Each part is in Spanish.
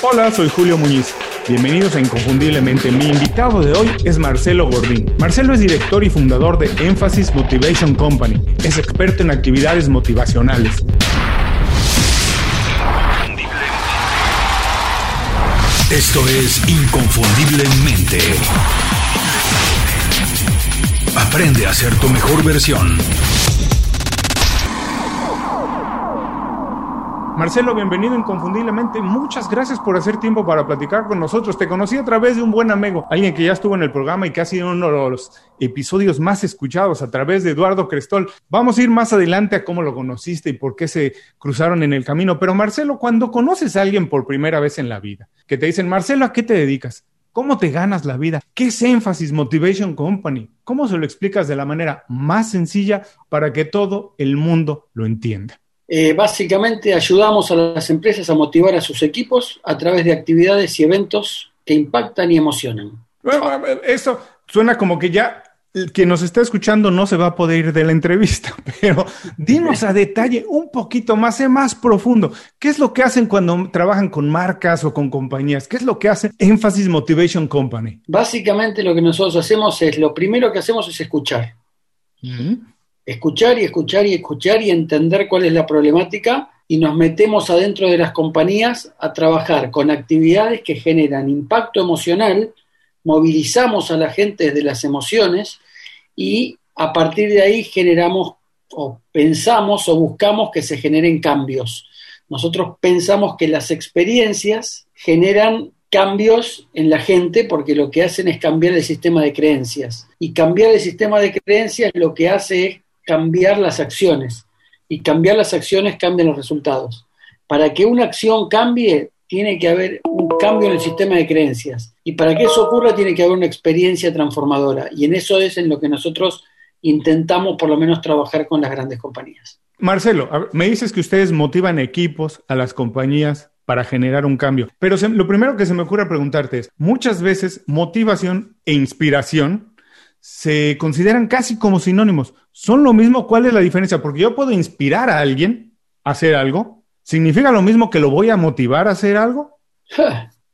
Hola, soy Julio Muñiz. Bienvenidos a Inconfundiblemente. Mi invitado de hoy es Marcelo Gordín. Marcelo es director y fundador de Emphasis Motivation Company. Es experto en actividades motivacionales. Esto es Inconfundiblemente. Aprende a ser tu mejor versión. Marcelo, bienvenido inconfundiblemente. Muchas gracias por hacer tiempo para platicar con nosotros. Te conocí a través de un buen amigo, alguien que ya estuvo en el programa y que ha sido uno de los episodios más escuchados a través de Eduardo Crestol. Vamos a ir más adelante a cómo lo conociste y por qué se cruzaron en el camino. Pero Marcelo, cuando conoces a alguien por primera vez en la vida, que te dicen, Marcelo, ¿a qué te dedicas? ¿Cómo te ganas la vida? ¿Qué es Énfasis Motivation Company? ¿Cómo se lo explicas de la manera más sencilla para que todo el mundo lo entienda? Eh, básicamente ayudamos a las empresas a motivar a sus equipos a través de actividades y eventos que impactan y emocionan. Bueno, eso suena como que ya quien nos está escuchando no se va a poder ir de la entrevista, pero dinos a detalle un poquito más, eh, más profundo. ¿Qué es lo que hacen cuando trabajan con marcas o con compañías? ¿Qué es lo que hace Emphasis Motivation Company? Básicamente lo que nosotros hacemos es, lo primero que hacemos es escuchar escuchar y escuchar y escuchar y entender cuál es la problemática y nos metemos adentro de las compañías a trabajar con actividades que generan impacto emocional, movilizamos a la gente desde las emociones y a partir de ahí generamos o pensamos o buscamos que se generen cambios. Nosotros pensamos que las experiencias generan cambios en la gente porque lo que hacen es cambiar el sistema de creencias. Y cambiar el sistema de creencias lo que hace es cambiar las acciones y cambiar las acciones cambian los resultados. Para que una acción cambie, tiene que haber un cambio en el sistema de creencias. Y para que eso ocurra, tiene que haber una experiencia transformadora. Y en eso es en lo que nosotros intentamos por lo menos trabajar con las grandes compañías. Marcelo, me dices que ustedes motivan equipos a las compañías para generar un cambio. Pero lo primero que se me ocurre preguntarte es, muchas veces motivación e inspiración se consideran casi como sinónimos. ¿Son lo mismo? ¿Cuál es la diferencia? Porque yo puedo inspirar a alguien a hacer algo. ¿Significa lo mismo que lo voy a motivar a hacer algo?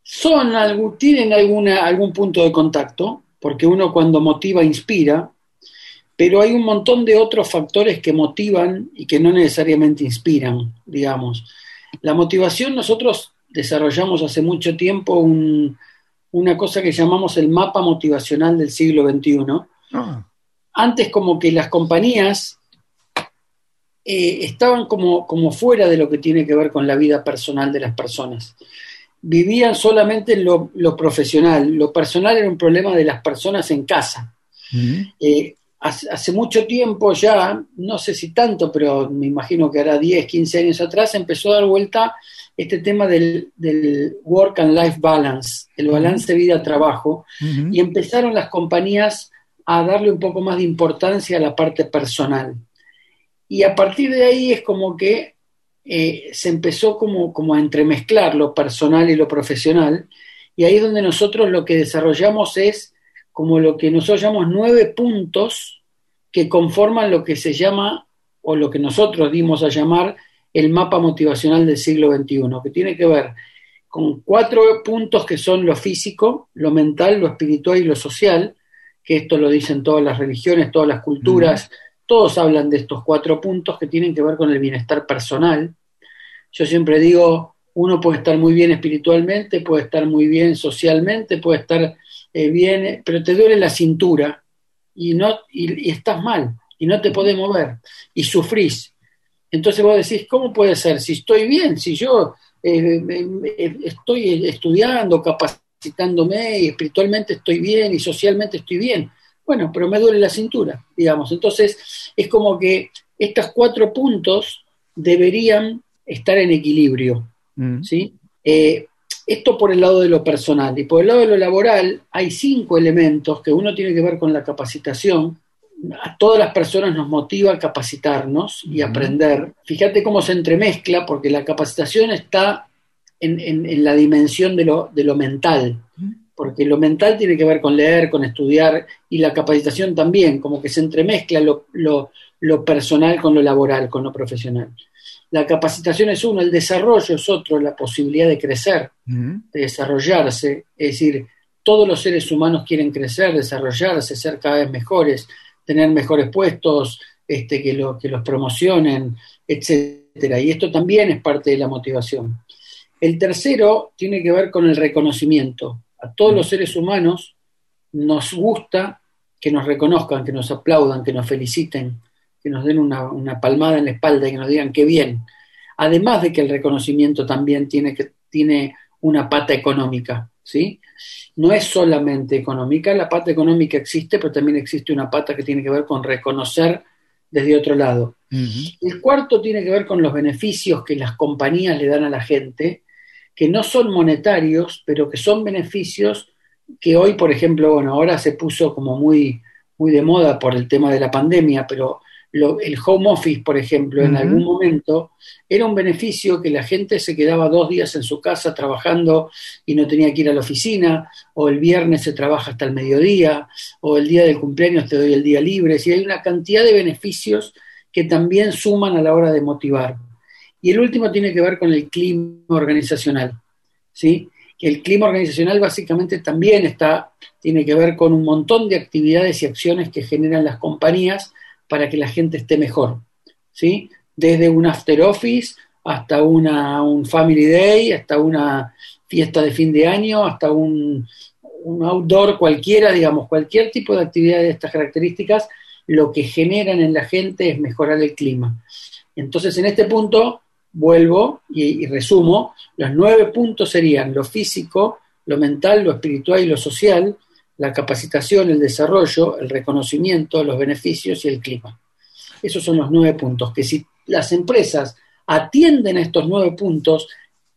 Son algo, tienen alguna, algún punto de contacto, porque uno cuando motiva inspira, pero hay un montón de otros factores que motivan y que no necesariamente inspiran, digamos. La motivación nosotros desarrollamos hace mucho tiempo un, una cosa que llamamos el mapa motivacional del siglo XXI. Ah. Antes como que las compañías eh, estaban como, como fuera de lo que tiene que ver con la vida personal de las personas. Vivían solamente en lo, profesional. Lo personal era un problema de las personas en casa. Eh, hace, hace, mucho tiempo ya, no sé si tanto, pero me imagino que hará 10, 15 años atrás, empezó a dar vuelta este tema del, work and life balance, el balance vida-trabajo, y empezaron las compañías a darle un poco más de importancia a la parte personal. Y a partir de ahí es como que eh, se empezó como, como a entremezclar lo personal y lo profesional, y ahí es donde nosotros lo que desarrollamos es como lo que nosotros llamamos nueve puntos que conforman lo que se llama, o lo que nosotros dimos a llamar, el mapa motivacional del siglo XXI, que tiene que ver con cuatro puntos que son lo físico, lo mental, lo espiritual y lo social, que esto lo dicen todas las religiones, todas las culturas, todos hablan de estos cuatro puntos que tienen que ver con el bienestar personal. Yo siempre digo, uno puede estar muy bien espiritualmente, puede estar muy bien socialmente, puede estar eh, bien, pero te duele la cintura y, no, y, y estás mal y no te podés mover y sufrís entonces vos decís, ¿cómo puede ser? Si estoy bien, si yo eh, eh, estoy estudiando, capacitándome y espiritualmente estoy bien y socialmente estoy bien. Bueno, pero me duele la cintura, digamos. Entonces es como que estos cuatro puntos deberían estar en equilibrio. Mm. ¿sí? Eh, esto por el lado de lo personal. Y por el lado de lo laboral hay cinco elementos que uno tiene que ver con la capacitación, a todas las personas nos motiva a capacitarnos y aprender. Fíjate cómo se entremezcla, porque la capacitación está en, la dimensión de lo, de lo, mental, porque lo mental tiene que ver con leer, con estudiar, y la capacitación también, como que se entremezcla lo, lo personal con lo laboral, con lo profesional. La capacitación es uno, el desarrollo es otro, la posibilidad de crecer, de desarrollarse. Es decir, todos los seres humanos quieren crecer, desarrollarse, ser cada vez mejores, tener mejores puestos, este, que, lo, que los promocionen, etcétera. Y esto también es parte de la motivación. El tercero tiene que ver con el reconocimiento. A todos los seres humanos nos gusta que nos reconozcan, que nos aplaudan, que nos feliciten, que nos den una, palmada en la espalda y que nos digan qué bien. Además de que el reconocimiento también tiene, que, tiene una pata económica, ¿sí? No es solamente económica, la pata económica existe, pero también existe una pata que tiene que ver con reconocer desde otro lado. El cuarto tiene que ver con los beneficios que las compañías le dan a la gente, que no son monetarios, pero que son beneficios que hoy, por ejemplo, bueno, ahora se puso como muy, muy de moda por el tema de la pandemia, pero el home office, por ejemplo, en algún momento era un beneficio que la gente se quedaba dos días en su casa trabajando y no tenía que ir a la oficina, o el viernes se trabaja hasta el mediodía, o el día del cumpleaños te doy el día libre. Y hay una cantidad de beneficios que también suman a la hora de motivar. Y el último tiene que ver con el clima organizacional. ¿sí? El clima organizacional básicamente también está, tiene que ver con un montón de actividades y acciones que generan las compañías para que la gente esté mejor. ¿sí? Desde un after office hasta una, un family day, hasta una fiesta de fin de año, hasta un, un outdoor cualquiera, digamos, cualquier tipo de actividad de estas características, lo que generan en la gente es mejorar el clima. Entonces, en este punto, vuelvo y, resumo, los nueve puntos serían lo físico, lo mental, lo espiritual y lo social, la capacitación, el desarrollo, el reconocimiento, los beneficios y el clima. Esos son los nueve puntos, que si las empresas atienden a estos nueve puntos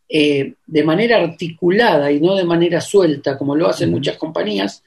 eh, de manera articulada y no de manera suelta, como lo hacen muchas compañías,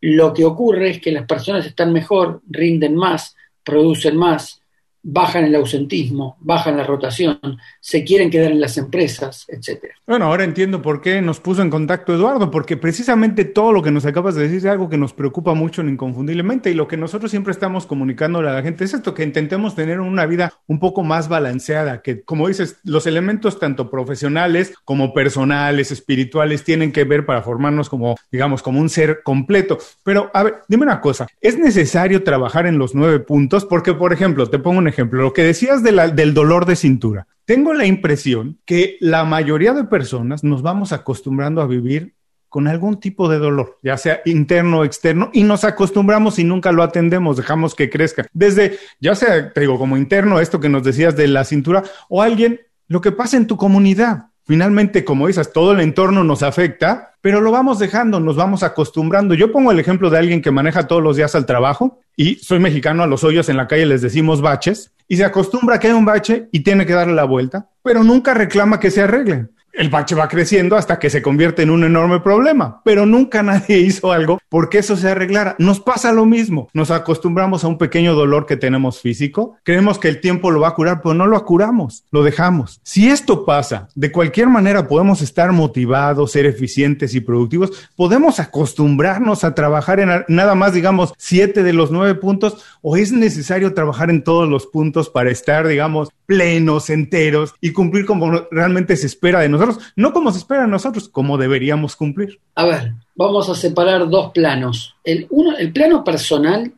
lo que ocurre es que las personas están mejor, rinden más, producen más, bajan el ausentismo, bajan la rotación, se quieren quedar en las empresas, etcétera. Bueno, ahora entiendo por qué nos puso en contacto Eduardo, porque precisamente todo lo que nos acabas de decir es algo que nos preocupa mucho inconfundiblemente y lo que nosotros siempre estamos comunicándole a la gente es esto, que intentemos tener una vida un poco más balanceada, que como dices, los elementos tanto profesionales como personales, espirituales, tienen que ver para formarnos como, digamos, como un ser completo. Pero, a ver, dime una cosa, ¿es necesario trabajar en los nueve puntos? Porque, por ejemplo, te pongo un ejemplo, lo que decías del dolor de cintura. Tengo la impresión que la mayoría de personas nos vamos acostumbrando a vivir con algún tipo de dolor, ya sea interno o externo, y nos acostumbramos y nunca lo atendemos, dejamos que crezca. Desde, ya sea, te digo, como interno, esto que nos decías de la cintura, o alguien, lo que pasa en tu comunidad. Finalmente, como dices, todo el entorno nos afecta, pero lo vamos dejando, nos vamos acostumbrando. Yo pongo el ejemplo de alguien que maneja todos los días al trabajo y soy mexicano, a los hoyos en la calle les decimos baches y se acostumbra a que hay un bache y tiene que darle la vuelta, pero nunca reclama que se arregle el bache va creciendo hasta que se convierte en un enorme problema, pero nunca nadie hizo algo porque eso se arreglara. Nos pasa lo mismo, nos acostumbramos a un pequeño dolor que tenemos físico, creemos que el tiempo lo va a curar, pero no lo curamos, lo dejamos. Si esto pasa, de cualquier manera podemos estar motivados, ser eficientes y productivos, podemos acostumbrarnos a trabajar en nada más, digamos, siete de los nueve puntos, o es necesario trabajar en todos los puntos para estar, digamos, plenos, enteros y cumplir como realmente se espera de nosotros no como se espera a nosotros, como deberíamos cumplir. A ver, vamos a separar dos planos. El, uno, el plano personal,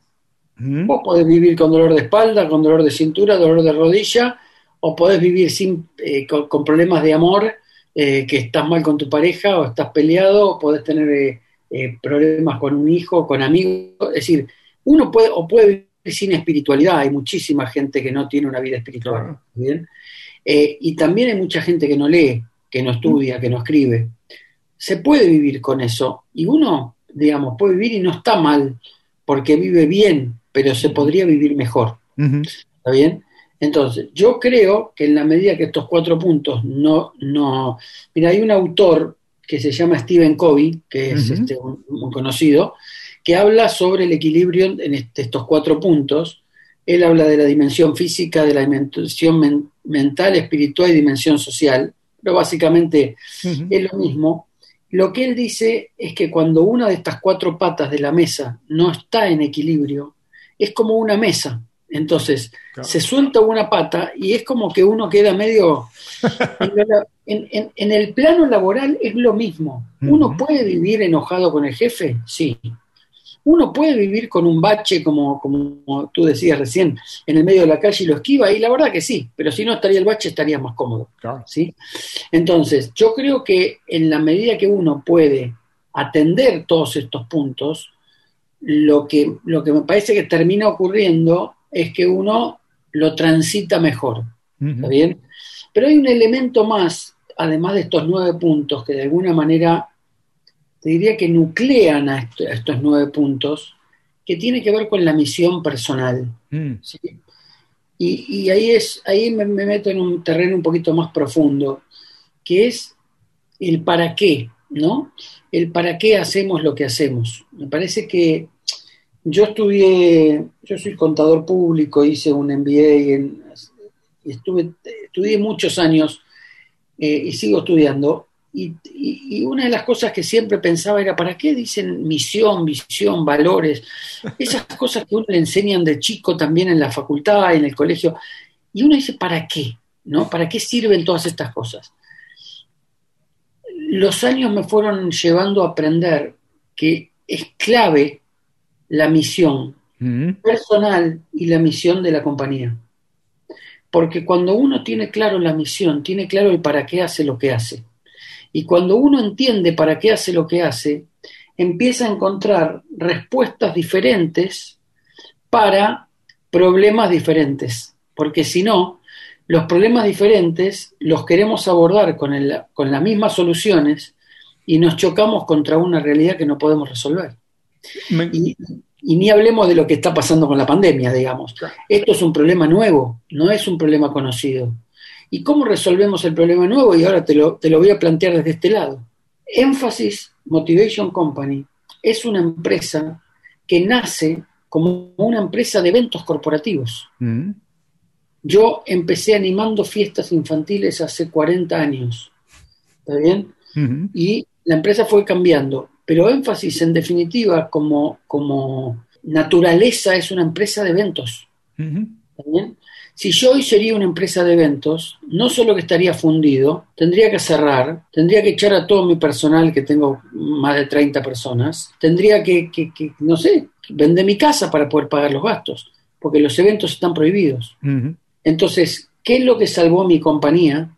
vos podés vivir con dolor de espalda, con dolor de cintura, dolor de rodilla, o podés vivir sin, eh, con, problemas de amor, eh, que estás mal con tu pareja, o estás peleado, o podés tener eh, problemas con un hijo, con amigos. Es decir, uno puede, o puede vivir sin espiritualidad. Hay muchísima gente que no tiene una vida espiritual. ¿bien? y también hay mucha gente que no lee que no estudia, que no escribe. Se puede vivir con eso y uno, digamos, puede vivir y no está mal porque vive bien, pero se podría vivir mejor. ¿Está bien? Entonces, yo creo que en la medida que estos cuatro puntos no, no, mira, hay un autor que se llama Stephen Covey, que es este, muy conocido, que habla sobre el equilibrio en este, estos cuatro puntos. Él habla de la dimensión física, de la dimensión mental, espiritual y dimensión social pero básicamente es lo mismo. Lo que él dice es que cuando una de estas cuatro patas de la mesa no está en equilibrio, es como una mesa. Es Entonces, se suelta una pata y es como que uno queda medio... en, el plano laboral es lo mismo. ¿Uno puede vivir enojado con el jefe? Sí. Uno puede vivir con un bache, como, como tú decías recién, en el medio de la calle y lo esquiva, y la verdad que sí, pero si no estaría el bache estaría más cómodo. ¿sí? Entonces, yo creo que en la medida que uno puede atender todos estos puntos, lo que, lo que me parece que termina ocurriendo es que uno lo transita mejor. ¿Está bien? Pero hay un elemento más, además de estos nueve puntos, que de alguna manera te diría que nuclean a, estos nueve puntos, que tiene que ver con la misión personal. Mm. Y, ahí, es, ahí me, meto en un terreno un poquito más profundo, que es el para qué, ¿no? El para qué hacemos lo que hacemos. Me parece que yo estudié, yo soy contador público, hice un MBA y estuve, estudié muchos años eh, y sigo estudiando. Y, una de las cosas que siempre pensaba era, ¿para qué dicen misión, visión, valores? Esas cosas que uno le enseñan de chico también en la facultad, en el colegio. Y uno dice, ¿para qué? ¿No? ¿Para qué sirven todas estas cosas? Los años me fueron llevando a aprender que es clave la misión personal y la misión de la compañía. Porque cuando uno tiene claro la misión, tiene claro el para qué hace lo que hace. Y cuando uno entiende para qué hace lo que hace, empieza a encontrar respuestas diferentes para problemas diferentes. Porque si no, los problemas diferentes los queremos abordar con, con las mismas soluciones y nos chocamos contra una realidad que no podemos resolver. Y, ni hablemos de lo que está pasando con la pandemia, digamos. Esto es un problema nuevo, no es un problema conocido. ¿Y cómo resolvemos el problema nuevo? Y ahora te lo, te lo voy a plantear desde este lado. Énfasis Motivation Company es una empresa que nace como una empresa de eventos corporativos. Mm. Yo empecé animando fiestas infantiles hace 40 años. ¿Está bien? Y la empresa fue cambiando pero énfasis en definitiva como, como naturaleza es una empresa de eventos. Si yo hoy sería una empresa de eventos, no solo que estaría fundido, tendría que cerrar, tendría que echar a todo mi personal, que tengo más de 30 personas, tendría que, no sé, vender mi casa para poder pagar los gastos, porque los eventos están prohibidos. Entonces, ¿qué es lo que salvó mi compañía?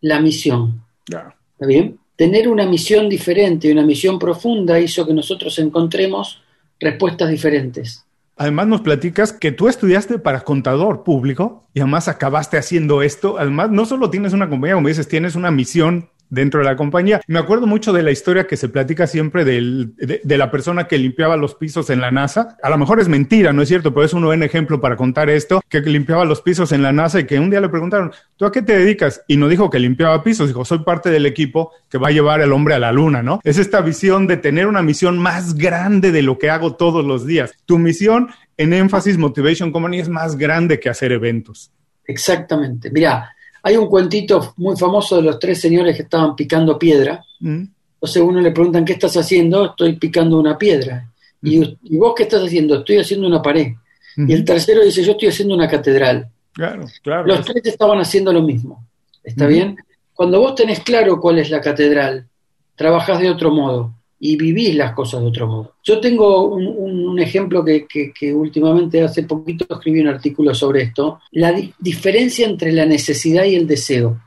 La misión. ¿Está bien? tener una misión diferente, una misión profunda, hizo que nosotros encontremos respuestas diferentes. Además nos platicas que tú estudiaste para contador público y además acabaste haciendo esto. Además, no solo tienes una compañía, como dices, tienes una misión dentro de la compañía. Me acuerdo mucho de la historia que se platica siempre de, la persona que limpiaba los pisos en la NASA. A lo mejor es mentira, no es cierto, pero es un buen ejemplo para contar esto, que limpiaba los pisos en la NASA y que un día le preguntaron, ¿tú a qué te dedicas? Y no dijo que limpiaba pisos, dijo, soy parte del equipo que va a llevar al hombre a la luna, ¿no? Es esta visión de tener una misión más grande de lo que hago todos los días. Tu misión en énfasis Motivation Company es más grande que hacer eventos. Exactamente. Mira, hay un cuentito muy famoso de los tres señores que estaban picando piedra. Mm. Entonces uno le preguntan, ¿qué estás haciendo? Estoy picando una piedra. y, mm. vos qué estás haciendo? Estoy haciendo una pared. Y el tercero dice, yo estoy haciendo una catedral. Claro, claro. Los tres estaban haciendo lo mismo. ¿Está bien? Cuando vos tenés claro cuál es la catedral, trabajás de otro modo y vivís las cosas de otro modo. Yo tengo un, ejemplo que, últimamente hace poquito escribí un artículo sobre esto, la diferencia entre la necesidad y el deseo.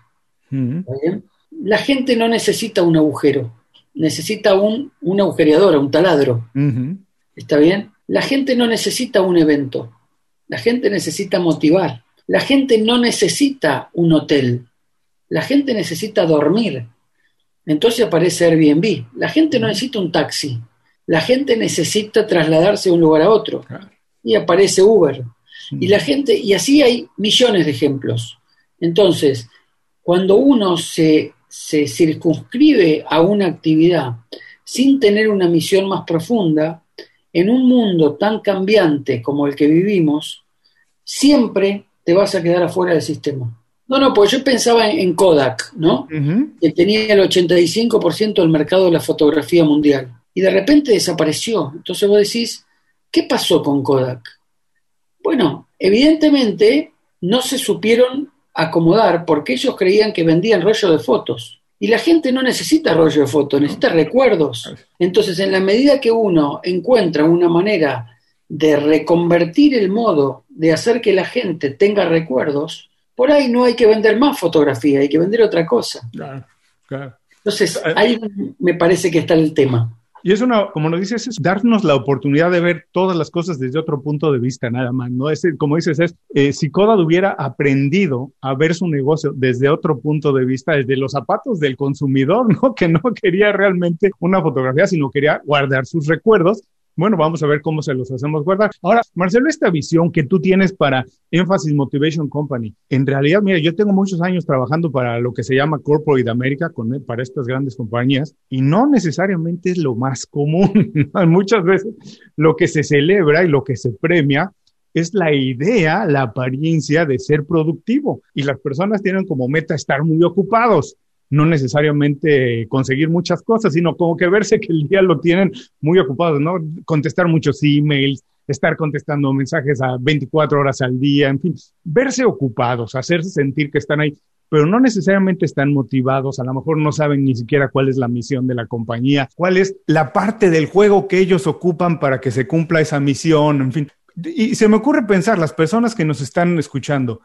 La gente no necesita un agujero, necesita un, un agujereador, un taladro. ¿Está bien? La gente no necesita un evento, la gente necesita motivar. La gente no necesita un hotel, la gente necesita dormir. Entonces aparece Airbnb. La gente no necesita un taxi, la gente necesita trasladarse de un lugar a otro. Y aparece Uber. Y la gente, y así hay millones de ejemplos. Entonces, cuando uno se, se circunscribe a una actividad sin tener una misión más profunda, en un mundo tan cambiante como el que vivimos, siempre te vas a quedar afuera del sistema. No, no, pues yo pensaba en, Kodak, ¿no? Que tenía el 85% del mercado de la fotografía mundial. Y de repente desapareció. Entonces vos decís, ¿qué pasó con Kodak? Bueno, evidentemente no se supieron acomodar porque ellos creían que vendían rollo de fotos. Y la gente no necesita rollo de fotos, necesita recuerdos. Entonces, en la medida que uno encuentra una manera de reconvertir el modo de hacer que la gente tenga recuerdos, por ahí no hay que vender más fotografía, hay que vender otra cosa. Entonces, eh, ahí me parece que está el tema. Y es una, como nos dices, es darnos la oportunidad de ver todas las cosas desde otro punto de vista, nada más. ¿no? Es, como dices, es, eh, si Kodad hubiera aprendido a ver su negocio desde otro punto de vista, desde los zapatos del consumidor, ¿no? Que no quería realmente una fotografía, sino quería guardar sus recuerdos, bueno, vamos a ver cómo se los hacemos guardar. Ahora, Marcelo, esta visión que tú tienes para Emphasis Motivation Company, en realidad, mira, yo tengo muchos años trabajando para lo que se llama Corporate America, con, para estas grandes compañías, y no necesariamente es lo más común. Muchas veces lo que se celebra y lo que se premia es la idea, la apariencia de ser productivo. Y las personas tienen como meta estar muy ocupados no necesariamente conseguir muchas cosas, sino como que verse que el día lo tienen muy ocupado, ¿no? Contestar muchos emails, estar contestando mensajes a 24 horas al día, en fin, verse ocupados, hacerse sentir que están ahí, pero no necesariamente están motivados, a lo mejor no saben ni siquiera cuál es la misión de la compañía, cuál es la parte del juego que ellos ocupan para que se cumpla esa misión, en fin. Y se me ocurre pensar, las personas que nos están escuchando,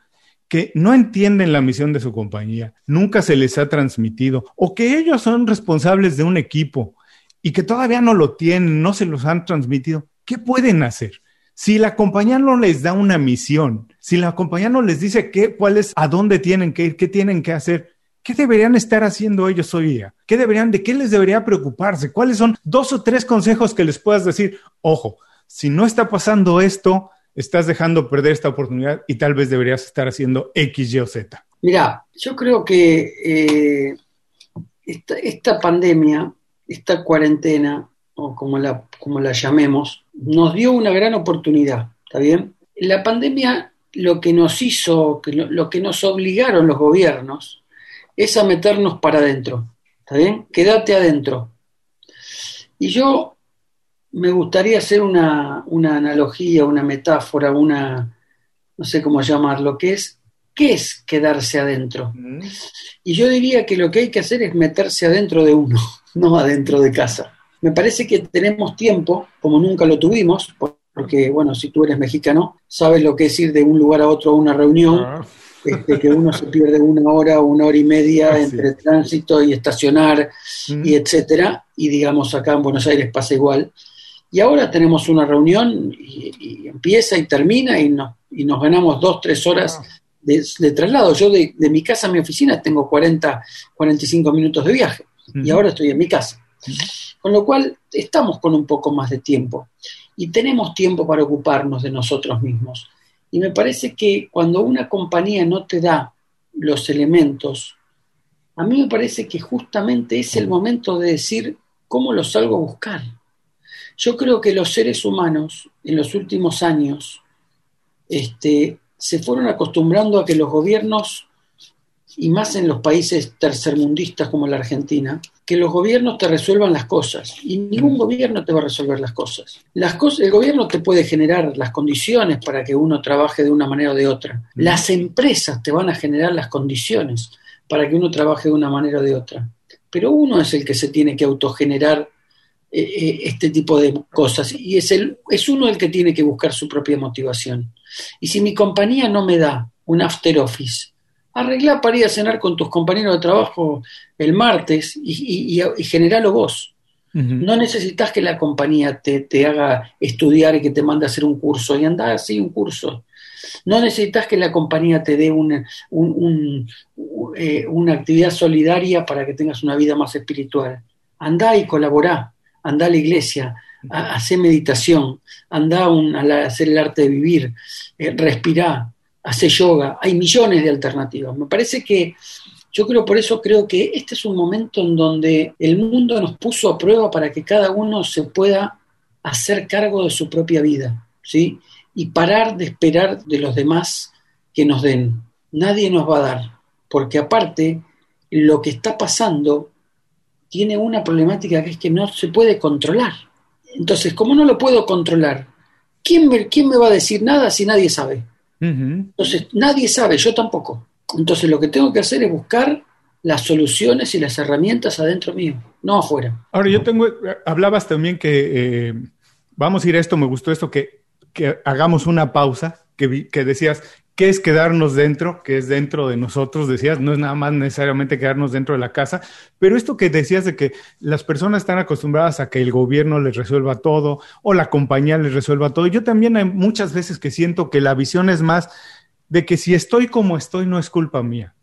que no entienden la misión de su compañía, nunca se les ha transmitido, o que ellos son responsables de un equipo y que todavía no lo tienen, no se los han transmitido, ¿qué pueden hacer? Si la compañía no les da una misión, si la compañía no les dice qué, cuál es, a dónde tienen que ir, qué tienen que hacer, ¿qué deberían estar haciendo ellos hoy día? ¿Qué deberían, de qué les debería preocuparse? ¿Cuáles son dos o tres consejos que les puedas decir? Ojo, si no está pasando esto, estás dejando perder esta oportunidad y tal vez deberías estar haciendo X, Y o Z? Mira, yo creo que eh, esta, pandemia, esta cuarentena, o como la, como la llamemos, nos dio una gran oportunidad, ¿está bien? La pandemia lo que nos hizo, lo que nos obligaron los gobiernos, es a meternos para adentro, ¿está bien? Quédate adentro. Y yo me gustaría hacer una, analogía, una metáfora, una, no sé cómo llamarlo, que es, ¿qué es quedarse adentro? Mm. Y yo diría que lo que hay que hacer es meterse adentro de uno, no adentro de casa. Me parece que tenemos tiempo, como nunca lo tuvimos, porque, bueno, si tú eres mexicano, sabes lo que es ir de un lugar a otro a una reunión, ah. este, que uno se pierde una hora, una hora y media entre tránsito y estacionar, mm. y etcétera, y digamos acá en Buenos Aires pasa igual. Y ahora tenemos una reunión y, empieza y termina y, no, y nos ganamos dos, tres horas ah. de, traslado. Yo de, mi casa a mi oficina tengo 40, 45 minutos de viaje y ahora estoy en mi casa. Con lo cual estamos con un poco más de tiempo y tenemos tiempo para ocuparnos de nosotros mismos. Y me parece que cuando una compañía no te da los elementos, a mí me parece que justamente es el momento de decir cómo los salgo a buscar. Yo creo que los seres humanos en los últimos años este, se fueron acostumbrando a que los gobiernos, y más en los países tercermundistas como la Argentina, que los gobiernos te resuelvan las cosas. Y ningún gobierno te va a resolver las cosas. Las cosas el gobierno te puede generar las condiciones para que uno trabaje de una manera o de otra. Las empresas te van a generar las condiciones para que uno trabaje de una manera o de otra. Pero uno es el que se tiene que autogenerar eh, eh, este tipo de cosas. Y es, el, es uno el que tiene que buscar su propia motivación. Y si mi compañía no me da un after office, arregla para ir a cenar con tus compañeros de trabajo el martes y, y, generalo vos. No necesitas que la compañía te, haga estudiar y que te mande a hacer un curso y anda así un curso. No necesitas que la compañía te dé una, eh, una actividad solidaria para que tengas una vida más espiritual. Anda y colabora anda a la iglesia, a, hacer meditación, anda a, hacer el arte de vivir, eh, respira, hacer yoga. Hay millones de alternativas. Me parece que yo creo, por eso creo que este es un momento en donde el mundo nos puso a prueba para que cada uno se pueda hacer cargo de su propia vida, ¿sí? Y parar de esperar de los demás que nos den. Nadie nos va a dar, porque aparte, lo que está pasando tiene una problemática que es que no se puede controlar. Entonces, como no lo puedo controlar, ¿quién me, ¿quién me va a decir nada si nadie sabe? Entonces, nadie sabe, yo tampoco. Entonces, lo que tengo que hacer es buscar las soluciones y las herramientas adentro mío, no afuera. Ahora, yo tengo, hablabas también que, eh, vamos a ir a esto, me gustó esto, que, que hagamos una pausa, que, que decías, ¿Qué es quedarnos dentro? ¿Qué es dentro de nosotros? Decías, no es nada más necesariamente quedarnos dentro de la casa, pero esto que decías de que las personas están acostumbradas a que el gobierno les resuelva todo o la compañía les resuelva todo. Yo también hay muchas veces que siento que la visión es más de que si estoy como estoy no es culpa mía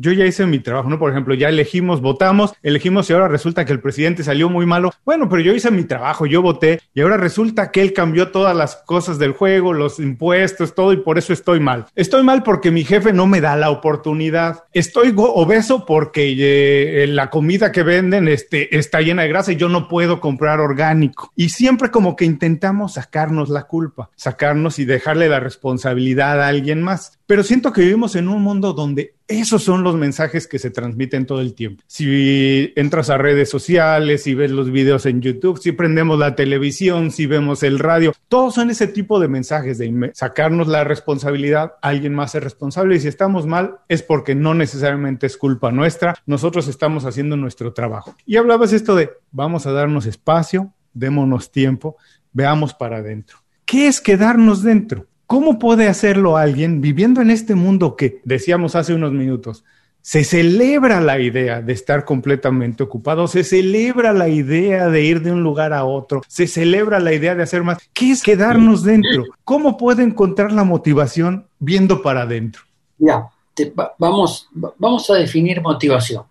yo ya hice mi trabajo, ¿no? Por ejemplo, ya elegimos, votamos, elegimos y ahora resulta que el presidente salió muy malo. Bueno, pero yo hice mi trabajo, yo voté y ahora resulta que él cambió todas las cosas del juego, los impuestos, todo y por eso estoy mal. Estoy mal porque mi jefe no me da la oportunidad. Estoy obeso porque eh, la comida que venden este, está llena de grasa y yo no puedo comprar orgánico. Y siempre como que intentamos sacarnos la culpa, sacarnos y dejarle la responsabilidad a alguien más. Pero siento que vivimos en un mundo donde esos son los mensajes que se transmiten todo el tiempo. Si entras a redes sociales, si ves los videos en YouTube, si prendemos la televisión, si vemos el radio, todos son ese tipo de mensajes de sacarnos la responsabilidad, alguien más es responsable y si estamos mal es porque no necesariamente es culpa nuestra, nosotros estamos haciendo nuestro trabajo. Y hablabas esto de vamos a darnos espacio, démonos tiempo, veamos para adentro. ¿Qué es quedarnos dentro? ¿Cómo puede hacerlo alguien viviendo en este mundo que, decíamos hace unos minutos, se celebra la idea de estar completamente ocupado, se celebra la idea de ir de un lugar a otro, se celebra la idea de hacer más. ¿Qué es quedarnos dentro? ¿Cómo puede encontrar la motivación viendo para adentro? Ya, vamos, vamos a definir motivación.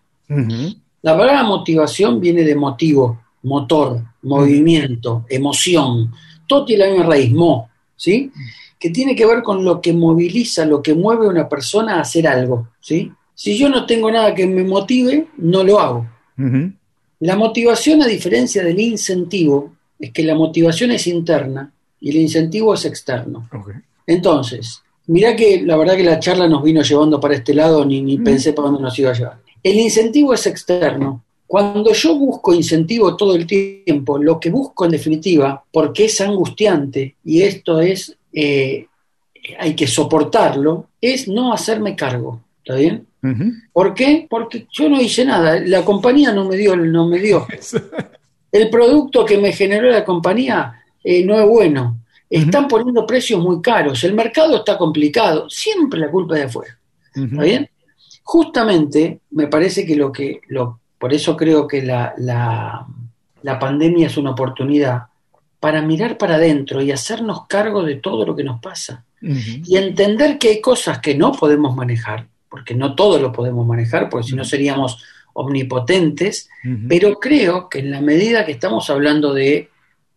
La palabra motivación viene de motivo, motor, movimiento, emoción. Todo tiene la misma raíz, mo, ¿sí? Que tiene que ver con lo que moviliza, lo que mueve a una persona a hacer algo, ¿sí? Si yo no tengo nada que me motive, no lo hago. La motivación, a diferencia del incentivo, es que la motivación es interna y el incentivo es externo. Entonces, mira que la verdad que la charla nos vino llevando para este lado, ni, ni pensé para dónde nos iba a llevar. El incentivo es externo. Cuando yo busco incentivo todo el tiempo, lo que busco en definitiva, porque es angustiante, y esto es eh, hay que soportarlo, es no hacerme cargo. ¿Está bien? ¿Por qué? Porque yo no hice nada, la compañía no me dio, no me dio. El producto que me generó la compañía eh, no es bueno. Están poniendo precios muy caros, el mercado está complicado, siempre la culpa es de afuera. ¿Está bien? Justamente me parece que lo que, lo, por eso creo que la, la, la pandemia es una oportunidad para mirar para adentro y hacernos cargo de todo lo que nos pasa. Y entender que hay cosas que no podemos manejar, porque no todo lo podemos manejar, porque si no seríamos omnipotentes, pero creo que en la medida que estamos hablando de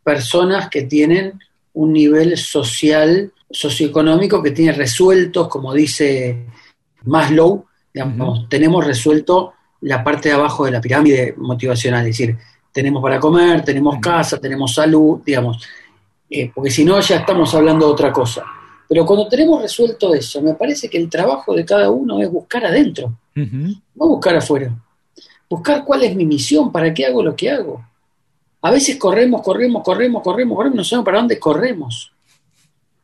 personas que tienen un nivel social, socioeconómico que tiene resueltos, como dice Maslow, digamos, tenemos resuelto la parte de abajo de la pirámide motivacional, es decir, tenemos para comer, tenemos casa, tenemos salud, digamos, eh, porque si no ya estamos hablando de otra cosa. Pero cuando tenemos resuelto eso, me parece que el trabajo de cada uno es buscar adentro, no buscar afuera. Buscar cuál es mi misión, para qué hago lo que hago. A veces corremos, corremos, corremos, corremos, corremos, no sabemos para dónde corremos.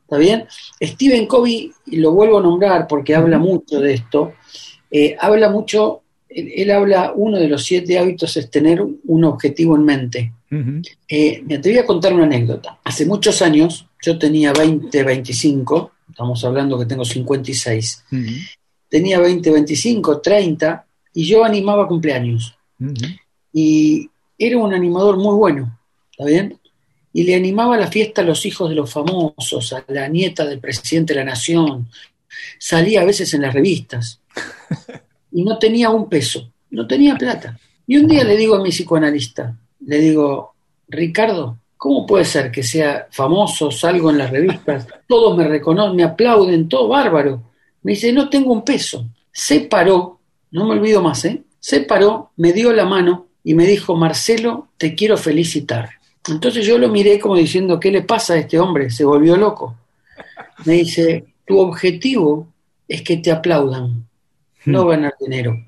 ¿Está bien? Stephen Covey, y lo vuelvo a nombrar porque habla mucho de esto, eh, habla mucho él, habla, uno de los siete hábitos es tener un objetivo en mente. Eh, te voy a contar una anécdota. Hace muchos años, yo tenía 20, 25, estamos hablando que tengo 56, tenía 20, 25, 30, y yo animaba cumpleaños. Y era un animador muy bueno, ¿está bien? Y le animaba a la fiesta a los hijos de los famosos, a la nieta del presidente de la nación. Salía a veces en las revistas. y no tenía un peso, no tenía plata. Y un día le digo a mi psicoanalista, le digo, Ricardo, ¿cómo puede ser que sea famoso, salgo en las revistas, todos me reconocen, me aplauden, todo bárbaro? Me dice, no tengo un peso. Se paró, no me olvido más, ¿eh? Se paró, me dio la mano y me dijo, Marcelo, te quiero felicitar. Entonces yo lo miré como diciendo, ¿qué le pasa a este hombre? Se volvió loco. Me dice, tu objetivo es que te aplaudan no ganar dinero.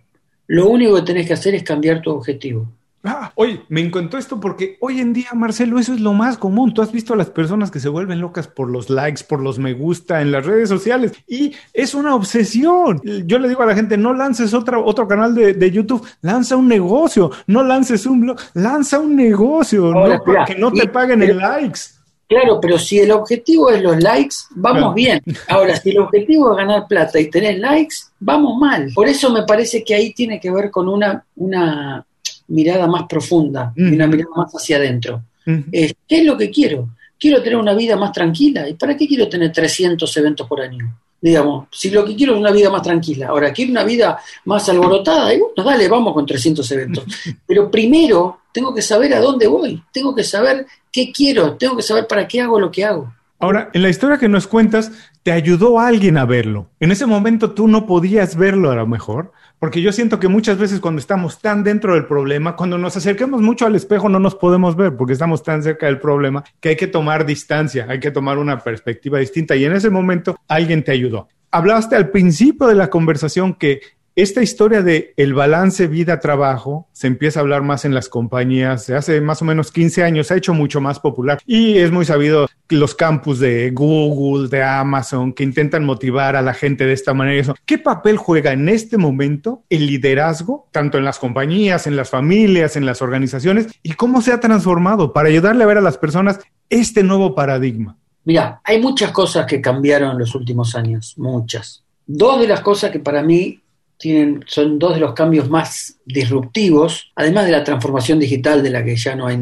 Lo único que tenés que hacer es cambiar tu objetivo. Ah, oye, me encantó esto porque hoy en día, Marcelo, eso es lo más común. Tú has visto a las personas que se vuelven locas por los likes, por los me gusta en las redes sociales y es una obsesión. Yo le digo a la gente, no lances otra, otro canal de, YouTube, lanza un negocio, no lances un blog, lanza un negocio, no, para que no te paguen el likes. Claro, pero si el objetivo es los likes, vamos bien. Ahora, si el objetivo es ganar plata y tener likes, vamos mal. Por eso me parece que ahí tiene que ver con una, una mirada más profunda y una mirada más hacia adentro. ¿Qué es lo que quiero? Quiero tener una vida más tranquila. ¿Y para qué quiero tener 300 eventos por año? Digamos, si lo que quiero es una vida más tranquila, ahora quiero una vida más alborotada, y bueno, dale, vamos con 300 eventos. Pero primero tengo que saber a dónde voy, tengo que saber qué quiero, tengo que saber para qué hago lo que hago. Ahora, en la historia que nos cuentas, te ayudó alguien a verlo. En ese momento tú no podías verlo a lo mejor, porque yo siento que muchas veces cuando estamos tan dentro del problema, cuando nos acercamos mucho al espejo no nos podemos ver porque estamos tan cerca del problema que hay que tomar distancia, hay que tomar una perspectiva distinta y en ese momento alguien te ayudó. Hablaste al principio de la conversación que esta historia de el balance vida-trabajo se empieza a hablar más en las compañías. Hace más o menos 15 años se ha hecho mucho más popular y es muy sabido los campus de Google, de Amazon, que intentan motivar a la gente de esta manera. ¿Qué papel juega en este momento el liderazgo, tanto en las compañías, en las familias, en las organizaciones, y cómo se ha transformado para ayudarle a ver a las personas este nuevo paradigma? Mira, hay muchas cosas que cambiaron en los últimos años, muchas. Dos de las cosas que para mí tienen, son dos de los cambios más disruptivos, además de la transformación digital de la que ya no hay,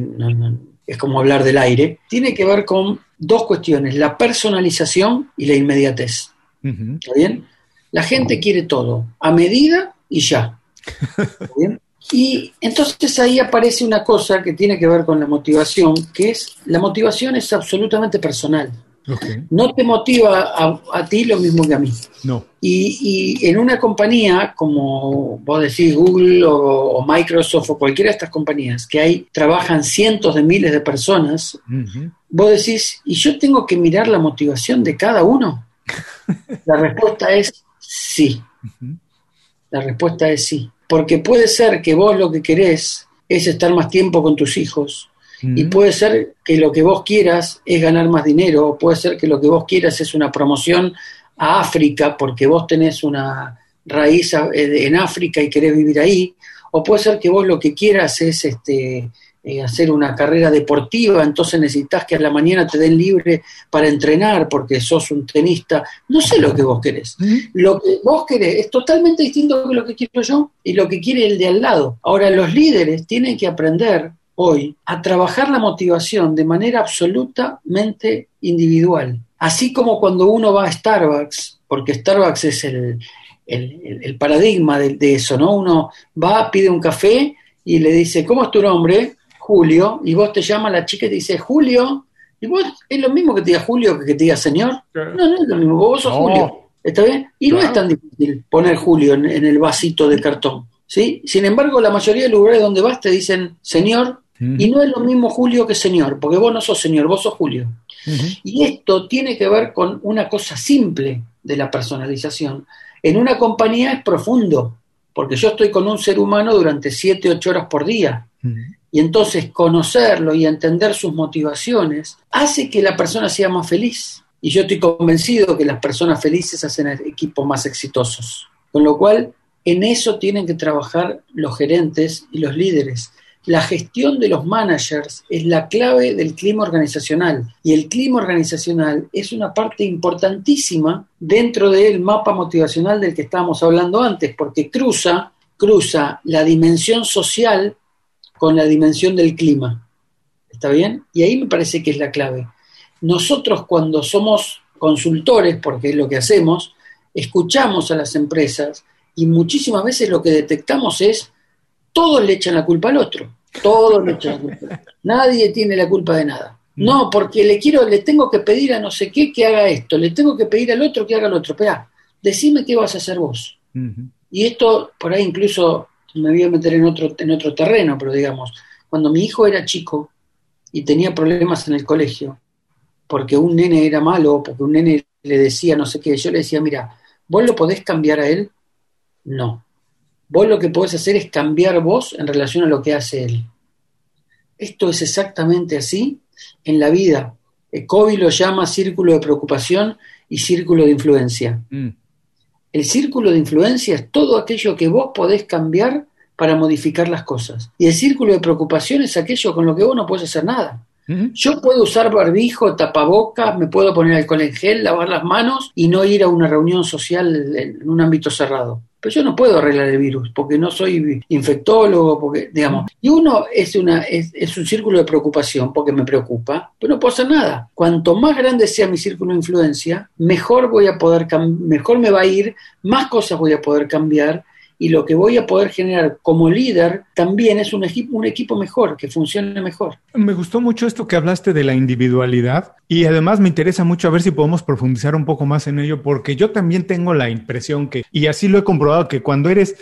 es como hablar del aire, tiene que ver con dos cuestiones, la personalización y la inmediatez. ¿Está bien? La gente quiere todo, a medida y ya. ¿Está bien? Y entonces ahí aparece una cosa que tiene que ver con la motivación, que es, la motivación es absolutamente personal. No te motiva a, ti lo mismo que a mí. No. Y, en una compañía como vos decís Google o, Microsoft o cualquiera de estas compañías que hay, trabajan cientos de miles de personas, vos decís, ¿y yo tengo que mirar la motivación de cada uno? la respuesta es sí. La respuesta es sí. Porque puede ser que vos lo que querés es estar más tiempo con tus hijos, y puede ser que lo que vos quieras es ganar más dinero, o puede ser que lo que vos quieras es una promoción a África porque vos tenés una raíz eh, en África y querés vivir ahí, o puede ser que vos lo que quieras es este, eh, hacer una carrera deportiva, entonces necesitas que a la mañana te den libre para entrenar porque sos un tenista, no sé lo que vos querés. Lo que vos querés es totalmente distinto de lo que quiero yo y lo que quiere el de al lado. Ahora los líderes tienen que aprender hoy a trabajar la motivación de manera absolutamente individual. Así como cuando uno va a Starbucks, porque Starbucks es el, paradigma de, eso, ¿no? Uno va, pide un café y le dice, ¿cómo es tu nombre? Julio, y vos te llama la chica y te dice, Julio, y vos es lo mismo que te diga Julio que que te diga señor. No, no es lo mismo, vos sos Julio. ¿Está bien? Y no es tan difícil poner Julio en, en, el vasito de cartón. ¿sí? Sin embargo, la mayoría de lugares donde vas te dicen señor y no es lo mismo Julio que señor, porque vos no sos señor, vos sos Julio. Y esto tiene que ver con una cosa simple de la personalización. En una compañía es profundo, porque yo estoy con un ser humano durante 7, 8 horas por día. Y entonces conocerlo y entender sus motivaciones hace que la persona sea más feliz. Y yo estoy convencido que las personas felices hacen equipos más exitosos. Con lo cual, en eso tienen que trabajar los gerentes y los líderes la gestión de los managers es la clave del clima organizacional y el clima organizacional es una parte importantísima dentro del mapa motivacional del que estábamos hablando antes, porque cruza, cruza la dimensión social con la dimensión del clima. ¿Está bien? Y ahí me parece que es la clave. Nosotros cuando somos consultores, porque es lo que hacemos, escuchamos a las empresas y muchísimas veces lo que detectamos es todos le echan la culpa al otro. Todos le echan la culpa. Nadie tiene la culpa de nada. No, porque le quiero, le tengo que pedir a no sé qué que haga esto, le tengo que pedir al otro que haga lo otro. Espera, decime qué vas a hacer vos. Y esto, por ahí incluso me voy a meter en otro, en otro terreno, pero digamos, cuando mi hijo era chico y tenía problemas en el colegio, porque un nene era malo, porque un nene le decía no sé qué, yo le decía, mira, ¿vos lo podés cambiar a él? No. Vos lo que podés hacer es cambiar vos en relación a lo que hace él. Esto es exactamente así en la vida. Kobe lo llama círculo de preocupación y círculo de influencia. Mm. El círculo de influencia es todo aquello que vos podés cambiar para modificar las cosas. Y el círculo de preocupación es aquello con lo que vos no podés hacer nada. Yo puedo usar barbijo, tapabocas, me puedo poner alcohol en gel, lavar las manos y no ir a una reunión social en un ámbito cerrado. Pero yo no puedo arreglar el virus porque no soy infectólogo, porque, digamos. Y uno es, una, es, un círculo de preocupación porque me preocupa, pero no puedo hacer nada. Cuanto más grande sea mi círculo de influencia, mejor voy a poder, mejor me va a ir, más cosas voy a poder cambiar y lo que voy a poder generar como líder también es un equipo, un equipo mejor, que funcione mejor. Me gustó mucho esto que hablaste de la individualidad y además me interesa mucho a ver si podemos profundizar un poco más en ello, porque yo también tengo la impresión que, y así lo he comprobado, que cuando eres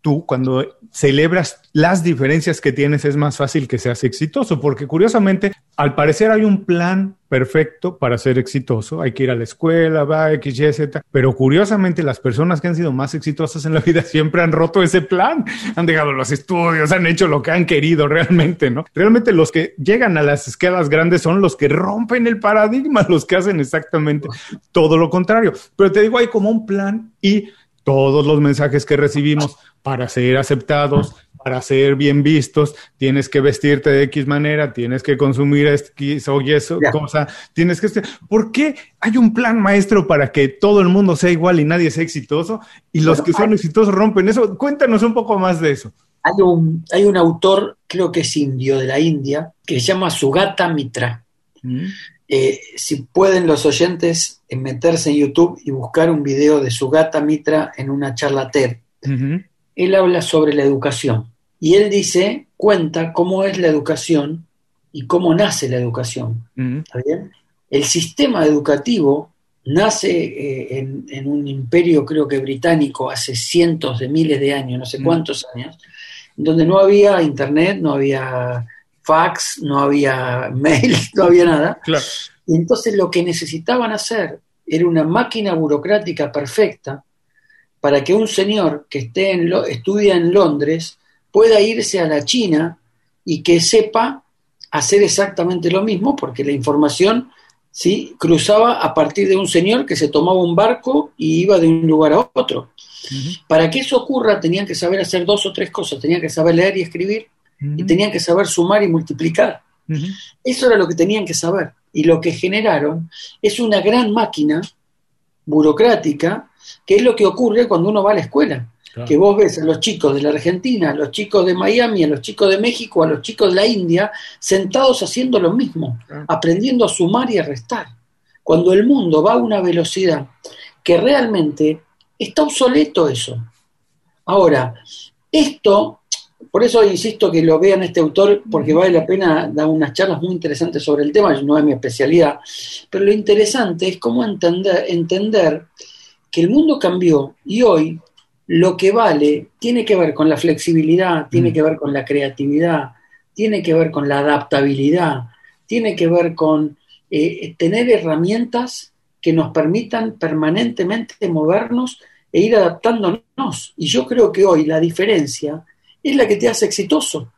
tú, cuando celebras las diferencias que tienes, es más fácil que seas exitoso, porque curiosamente, al parecer hay un plan perfecto para ser exitoso. Hay que ir a la escuela, va, X, Y, Z. Pero curiosamente, las personas que han sido más exitosas en la vida siempre han roto ese plan. Han dejado los estudios, han hecho lo que han querido realmente, ¿no? Realmente los que llegan a las escalas grandes son los que rompen el paradigma, los que hacen exactamente todo lo contrario. Pero te digo, hay como un plan y todos los mensajes que recibimos para ser aceptados, para ser bien vistos, tienes que vestirte de X manera, tienes que consumir X o Y cosa, tienes que... ¿Por qué hay un plan maestro para que todo el mundo sea igual y nadie sea exitoso? Y los que son exitosos rompen eso. Cuéntanos un poco más de eso. Hay un, hay un autor, creo que es indio, de la India, que se llama Sugata Mitra. Mm. Eh, si pueden los oyentes meterse en YouTube y buscar un video de Sugata Mitra en una charla TED él habla sobre la educación. Y él dice, cuenta cómo es la educación y cómo nace la educación. El sistema educativo nace eh, en, un imperio, creo que británico, hace cientos de miles de años, no sé cuántos años, donde no había internet, no había fax, no había mail, no había nada. Y entonces lo que necesitaban hacer era una máquina burocrática perfecta para que un señor que esté en estudia en Londres pueda irse a la China y que sepa hacer exactamente lo mismo, porque la información ¿sí? cruzaba a partir de un señor que se tomaba un barco y iba de un lugar a otro. Para que eso ocurra tenían que saber hacer dos o tres cosas, tenían que saber leer y escribir y tenían que saber sumar y multiplicar. Eso era lo que tenían que saber. Y lo que generaron es una gran máquina burocrática que es lo que ocurre cuando uno va a la escuela. Que vos ves a los chicos de la Argentina, a los chicos de Miami, a los chicos de México, a los chicos de la India, sentados haciendo lo mismo, aprendiendo a sumar y a restar. Cuando el mundo va a una velocidad que realmente está obsoleto eso. Ahora, esto, por eso insisto que lo vean este autor, porque vale la pena dar unas charlas muy interesantes sobre el tema, no es mi especialidad, pero lo interesante es cómo entender, entender que el mundo cambió y hoy lo que vale tiene que ver con la flexibilidad, tiene mm. que ver con la creatividad, tiene que ver con la adaptabilidad, tiene que ver con eh, tener herramientas que nos permitan permanentemente movernos e ir adaptándonos. Y yo creo que hoy la diferencia es la que te hace exitoso,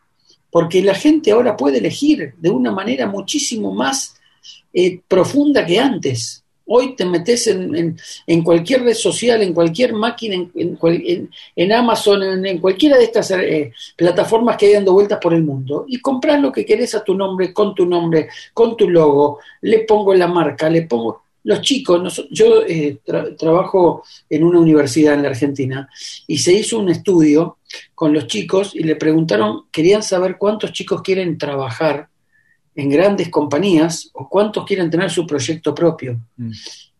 porque la gente ahora puede elegir de una manera muchísimo más eh, profunda que antes. Hoy te metes en, cualquier red social, en cualquier máquina, en, Amazon, en, cualquiera de estas eh, plataformas que hay dando vueltas por el mundo y compras lo que querés a tu nombre, con tu nombre, con tu logo, le pongo la marca, le pongo... Los chicos, yo eh, trabajo en una universidad en la Argentina y se hizo un estudio con los chicos y le preguntaron, querían saber cuántos chicos quieren trabajar en grandes compañías o cuántos quieren tener su proyecto propio. Mm.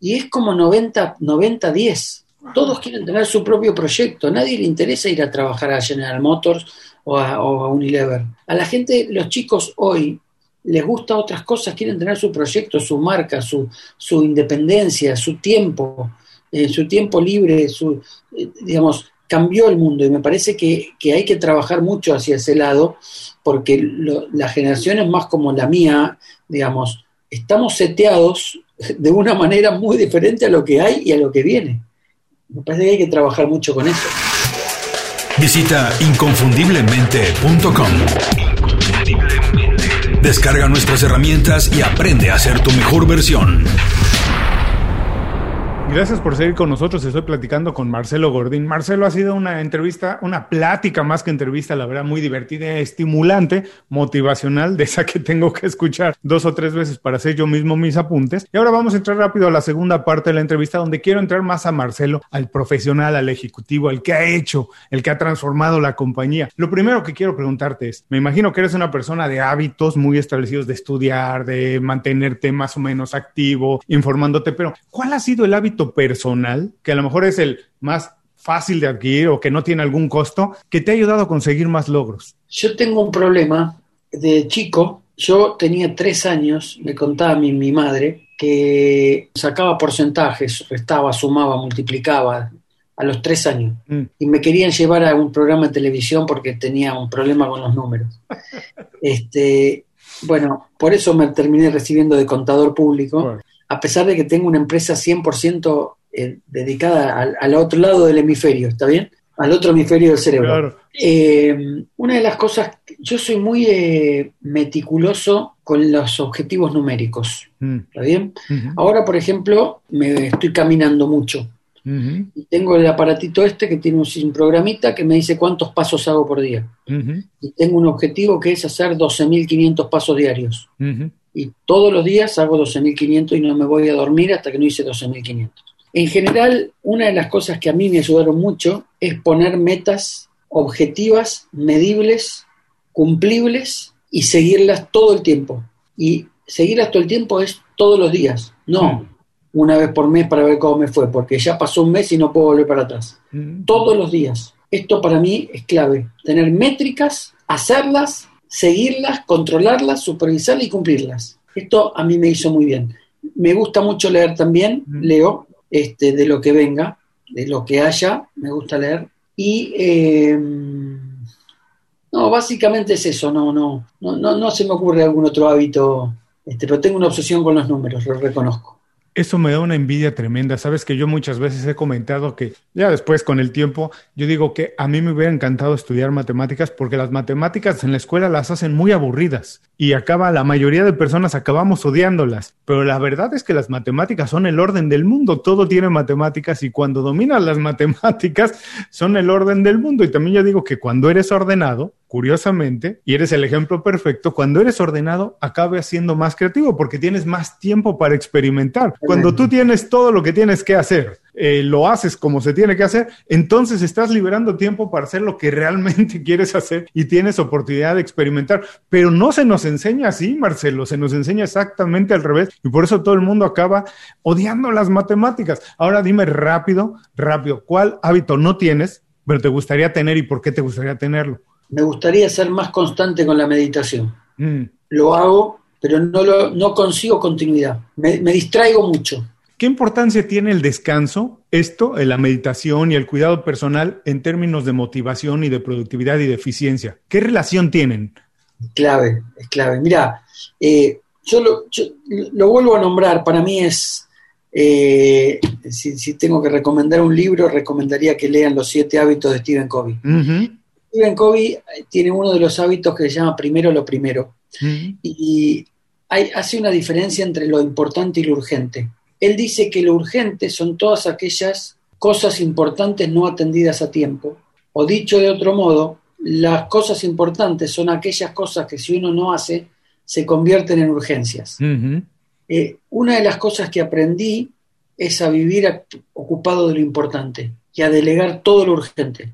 Y es como 90-10. Todos quieren tener su propio proyecto. nadie le interesa ir a trabajar a General Motors o a, Unilever. A la gente, los chicos hoy, les gusta otras cosas, quieren tener su proyecto, su marca, su, su independencia, su tiempo, eh, su tiempo libre, su, eh, digamos, cambió el mundo y me parece que, hay que trabajar mucho hacia ese lado porque las generaciones más como la mía, digamos, estamos seteados de una manera muy diferente a lo que hay y a lo que viene. Me parece que hay que trabajar mucho con eso. Visita inconfundiblemente.com. Descarga nuestras herramientas y aprende a ser tu mejor versión. Gracias por seguir con nosotros. Estoy platicando con Marcelo Gordín. Marcelo ha sido una entrevista, una plática más que entrevista, la verdad, muy divertida, estimulante, motivacional, de esa que tengo que escuchar dos o tres veces para hacer yo mismo mis apuntes. Y ahora vamos a entrar rápido a la segunda parte de la entrevista, donde quiero entrar más a Marcelo, al profesional, al ejecutivo, al que ha hecho, el que ha transformado la compañía. Lo primero que quiero preguntarte es, me imagino que eres una persona de hábitos muy establecidos de estudiar, de mantenerte más o menos activo, informándote, pero ¿cuál ha sido el hábito personal, que a lo mejor es el más fácil de adquirir o que no tiene algún costo, que te ha ayudado a conseguir más logros? Yo tengo un problema de chico. Yo tenía tres años, me contaba mi, mi madre, que sacaba porcentajes, restaba, sumaba, multiplicaba a los tres años. Mm. Y me querían llevar a un programa de televisión porque tenía un problema con los números. este, bueno, por eso me terminé recibiendo de contador público a pesar de que tengo una empresa 100% eh, dedicada al, otro lado del hemisferio, ¿está bien? Al otro hemisferio del cerebro. Eh, una de las cosas, yo soy muy eh, meticuloso con los objetivos numéricos, mm. ¿está bien? Ahora, por ejemplo, me estoy caminando mucho. Y tengo el aparatito este que tiene un, programita que me dice cuántos pasos hago por día. Y tengo un objetivo que es hacer 12.500 pasos diarios y todos los días hago 12.500 y no me voy a dormir hasta que no hice 12.500. En general, una de las cosas que a mí me ayudaron mucho es poner metas objetivas, medibles, cumplibles y seguirlas todo el tiempo. Y seguirlas todo el tiempo es todos los días, no una vez por mes para ver cómo me fue, porque ya pasó un mes y no puedo volver para atrás. Todos los días. Esto para mí es clave, tener métricas, hacerlas seguirlas, controlarlas, supervisarlas y cumplirlas. Esto a mí me hizo muy bien. Me gusta mucho leer también, leo este, de lo que venga, de lo que haya, me gusta leer. Y eh, no, básicamente es eso, no, no, no, no, no se me ocurre algún otro hábito, este, pero tengo una obsesión con los números, lo reconozco. Eso me da una envidia tremenda. Sabes que yo muchas veces he comentado que ya después con el tiempo, yo digo que a mí me hubiera encantado estudiar matemáticas porque las matemáticas en la escuela las hacen muy aburridas y acaba, la mayoría de personas acabamos odiándolas. Pero la verdad es que las matemáticas son el orden del mundo. Todo tiene matemáticas y cuando dominas las matemáticas son el orden del mundo. Y también yo digo que cuando eres ordenado, curiosamente, y eres el ejemplo perfecto, cuando eres ordenado, acabe siendo más creativo porque tienes más tiempo para experimentar. Cuando tú tienes todo lo que tienes que hacer, eh, lo haces como se tiene que hacer, entonces estás liberando tiempo para hacer lo que realmente quieres hacer y tienes oportunidad de experimentar. Pero no se nos enseña así, Marcelo, se nos enseña exactamente al revés y por eso todo el mundo acaba odiando las matemáticas. Ahora dime rápido, rápido, ¿cuál hábito no tienes, pero te gustaría tener y por qué te gustaría tenerlo? Me gustaría ser más constante con la meditación. Mm. Lo hago, pero no, lo, no consigo continuidad. Me, distraigo mucho. ¿Qué importancia tiene el descanso, esto, la meditación y el cuidado personal en términos de motivación y de productividad y de eficiencia? ¿Qué relación tienen? Clave, es clave. Mira, eh, yo, lo, vuelvo a nombrar, para mí es, eh, si, tengo que recomendar un libro, recomendaría que lean Los siete hábitos de Stephen Covey. Stephen Covey tiene uno de los hábitos que se llama primero lo primero. Y hace una diferencia entre lo importante y lo urgente. Él dice que lo urgente son todas aquellas cosas importantes no atendidas a tiempo. O dicho de otro modo, las cosas importantes son aquellas cosas que si uno no hace, se convierten en urgencias. Eh, una de las cosas que aprendí es a vivir ocupado de lo importante y a delegar todo lo urgente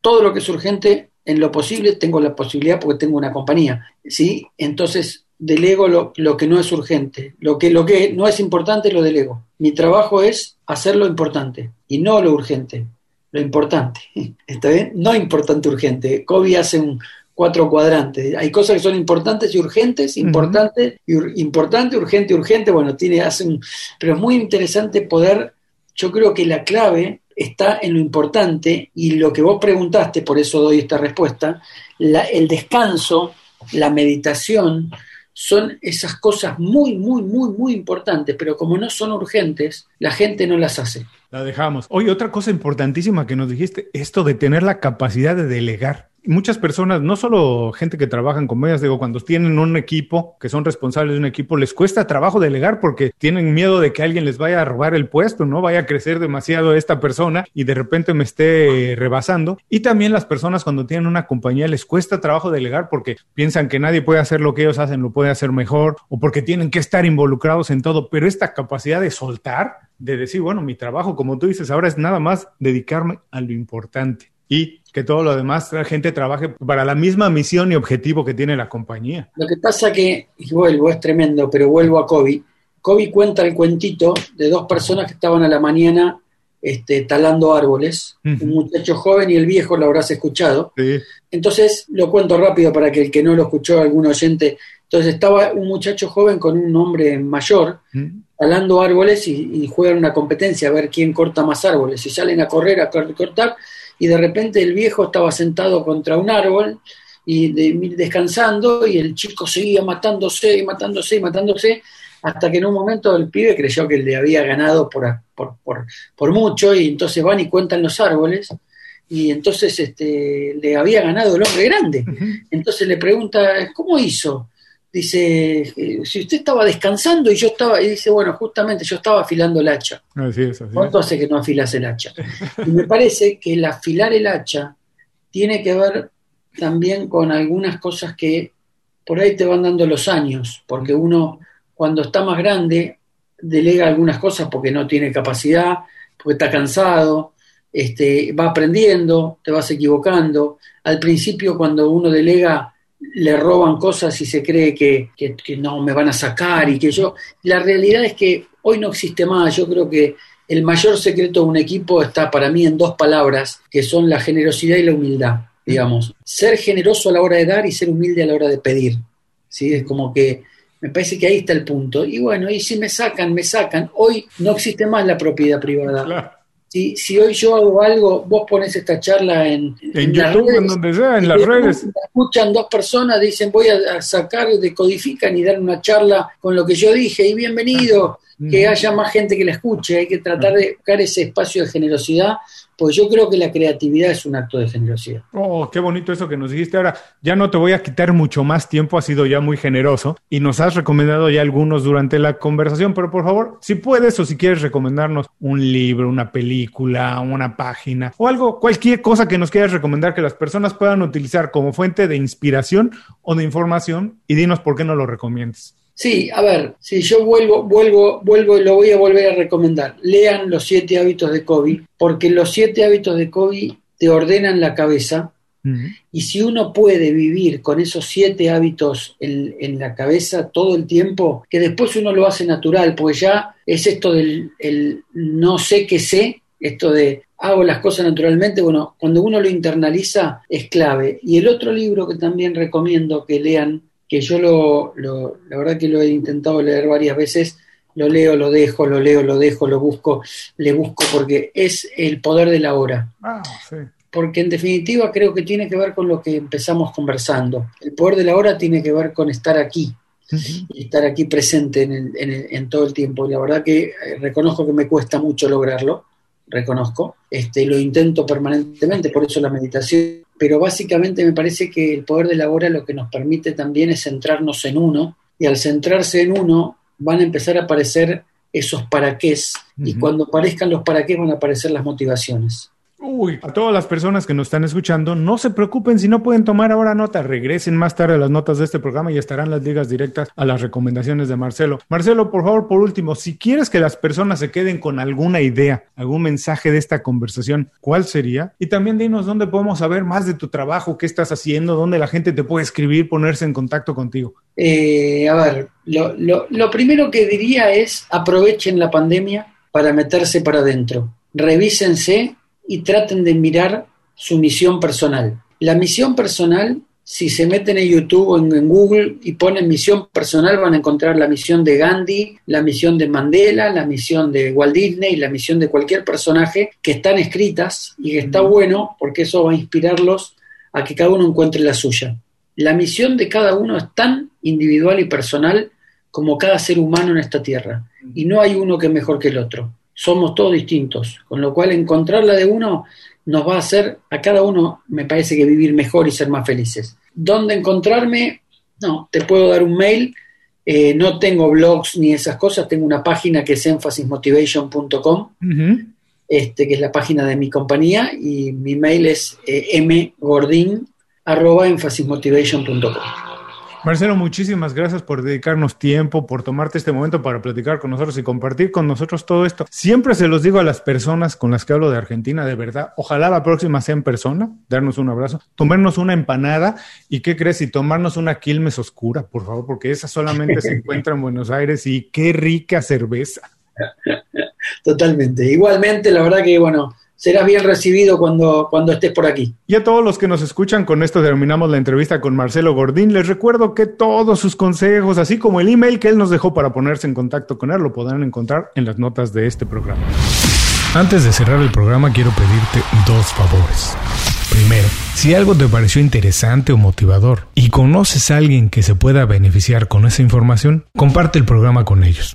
todo lo que es urgente, en lo posible, tengo la posibilidad porque tengo una compañía, ¿sí? Entonces, delego lo, que no es urgente. Lo que, lo que no es importante, lo delego. Mi trabajo es hacer lo importante y no lo urgente. Lo importante. ¿Está bien? No importante, urgente. Kobe hace un cuatro cuadrantes. Hay cosas que son importantes y urgentes, importante, importante, urgente, urgente. Bueno, tiene, hace un. Pero es muy interesante poder. Yo creo que la clave está en lo importante y lo que vos preguntaste, por eso doy esta respuesta, el descanso, la meditación, son esas cosas muy, muy, muy, muy importantes, pero como no son urgentes, la gente no las hace. La dejamos. Oye, otra cosa importantísima que nos dijiste, esto de tener la capacidad de delegar muchas personas, no solo gente que trabaja en comedias, digo, cuando tienen un equipo, que son responsables de un equipo, les cuesta trabajo delegar porque tienen miedo de que alguien les vaya a robar el puesto, ¿no? Vaya a crecer demasiado esta persona y de repente me esté rebasando. Y también las personas cuando tienen una compañía les cuesta trabajo delegar porque piensan que nadie puede hacer lo que ellos hacen, lo puede hacer mejor o porque tienen que estar involucrados en todo, pero esta capacidad de soltar, de decir, bueno, mi trabajo, como tú dices, ahora es nada más dedicarme a lo importante y que todo lo demás, la gente trabaje para la misma misión y objetivo que tiene la compañía. Lo que pasa que, y vuelvo, es tremendo, pero vuelvo a Kobe. Kobe cuenta el cuentito de dos personas que estaban a la mañana este, talando árboles, un muchacho joven y el viejo, lo habrás escuchado. Entonces, lo cuento rápido para que el que no lo escuchó, algún oyente. Entonces, estaba un muchacho joven con un hombre mayor talando árboles y, y, juegan una competencia a ver quién corta más árboles. Y salen a correr, a cortar, y de repente el viejo estaba sentado contra un árbol y descansando y el chico seguía matándose y matándose y matándose hasta que en un momento el pibe creyó que le había ganado por, por, mucho y entonces van y cuentan los árboles y entonces este, le había ganado el hombre grande. Entonces le pregunta, ¿cómo hizo? Dice, eh, si usted estaba descansando y yo estaba, y dice, bueno, justamente yo estaba afilando el hacha. ¿Cuánto hace que no afilas el hacha? Y me parece que el afilar el hacha tiene que ver también con algunas cosas que por ahí te van dando los años, porque uno cuando está más grande delega algunas cosas porque no tiene capacidad, porque está cansado, este, va aprendiendo, te vas equivocando. Al principio cuando uno delega le roban cosas y se cree que, no me van a sacar y que yo... La realidad es que hoy no existe más. Yo creo que el mayor secreto de un equipo está para mí en dos palabras, que son la generosidad y la humildad, digamos. Ser generoso a la hora de dar y ser humilde a la hora de pedir. ¿sí? Es como que me parece que ahí está el punto. Y bueno, y si me sacan, me sacan. Hoy no existe más la propiedad privada si, si hoy yo hago algo, vos pones esta charla en, en, YouTube, en donde sea, en las redes. Escuchan dos personas, dicen voy a, sacar, decodifican y dar una charla con lo que yo dije, y bienvenido, que haya más gente que la escuche, hay que tratar de buscar ese espacio de generosidad pues yo creo que la creatividad es un acto de generosidad. Oh, qué bonito eso que nos dijiste. Ahora, ya no te voy a quitar mucho más tiempo, has sido ya muy generoso y nos has recomendado ya algunos durante la conversación, pero por favor, si puedes o si quieres recomendarnos un libro, una película, una página o algo, cualquier cosa que nos quieras recomendar que las personas puedan utilizar como fuente de inspiración o de información y dinos por qué no lo recomiendas. Sí, a ver, si yo vuelvo, vuelvo, vuelvo y lo voy a volver a recomendar. Lean los siete hábitos de Kobe, porque los siete hábitos de Kobe te ordenan la cabeza. Y si uno puede vivir con esos siete hábitos en, la cabeza todo el tiempo, que después uno lo hace natural, pues ya es esto del el no sé qué sé, esto de hago las cosas naturalmente, bueno, cuando uno lo internaliza es clave. Y el otro libro que también recomiendo que lean que yo lo, lo, la verdad que lo he intentado leer varias veces, lo leo, lo dejo, lo leo, lo dejo, lo busco, le busco, porque es el poder de la hora. Ah, sí. Porque en definitiva creo que tiene que ver con lo que empezamos conversando. El poder de la hora tiene que ver con estar aquí, y estar aquí presente en, en, en, todo el tiempo. Y la verdad que eh, reconozco que me cuesta mucho lograrlo, reconozco. Este, lo intento permanentemente, por eso la meditación pero básicamente me parece que el poder de la hora lo que nos permite también es centrarnos en uno, y al centrarse en uno van a empezar a aparecer esos para qué, y cuando aparezcan los para qué van a aparecer las motivaciones. Uy, a todas las personas que nos están escuchando, no se preocupen si no pueden tomar ahora nota, regresen más tarde a las notas de este programa y estarán las ligas directas a las recomendaciones de Marcelo. Marcelo, por favor, por último, si quieres que las personas se queden con alguna idea, algún mensaje de esta conversación, ¿cuál sería? Y también dinos dónde podemos saber más de tu trabajo, qué estás haciendo, dónde la gente te puede escribir, ponerse en contacto contigo. Eh, a ver, lo, lo primero que diría es aprovechen la pandemia para meterse para adentro. Revísense y traten de mirar su misión personal. La misión personal, si se meten en YouTube o en, Google y ponen misión personal, van a encontrar la misión de Gandhi, la misión de Mandela, la misión de Walt Disney, la misión de cualquier personaje que están escritas y que está bueno porque eso va a inspirarlos a que cada uno encuentre la suya. La misión de cada uno es tan individual y personal como cada ser humano en esta tierra y no hay uno que es mejor que el otro. Somos todos distintos, con lo cual encontrar la de uno nos va a hacer a cada uno, me parece que vivir mejor y ser más felices. ¿Dónde encontrarme? No, te puedo dar un mail. Eh, no tengo blogs ni esas cosas, tengo una página que es emphasis.motivation.com, este, que es la página de mi compañía, y mi mail es eh, mgordin.emphasis.motivation.com. Marcelo, muchísimas gracias por dedicarnos tiempo, por tomarte este momento para platicar con nosotros y compartir con nosotros todo esto. Siempre se los digo a las personas con las que hablo de Argentina, de verdad, ojalá la próxima sea en persona, darnos un abrazo, tomarnos una empanada y qué crees, y tomarnos una Quilmes oscura, por favor, porque esa solamente se encuentra en Buenos Aires y qué rica cerveza. Totalmente. Igualmente, la verdad que, bueno, serás bien recibido cuando, cuando estés por aquí. Y a todos los que nos escuchan, con esto terminamos la entrevista con Marcelo Gordín. Les recuerdo que todos sus consejos, así como el email que él nos dejó para ponerse en contacto con él, lo podrán encontrar en las notas de este programa. Antes de cerrar el programa, quiero pedirte dos favores. Primero, si algo te pareció interesante o motivador y conoces a alguien que se pueda beneficiar con esa información, comparte el programa con ellos.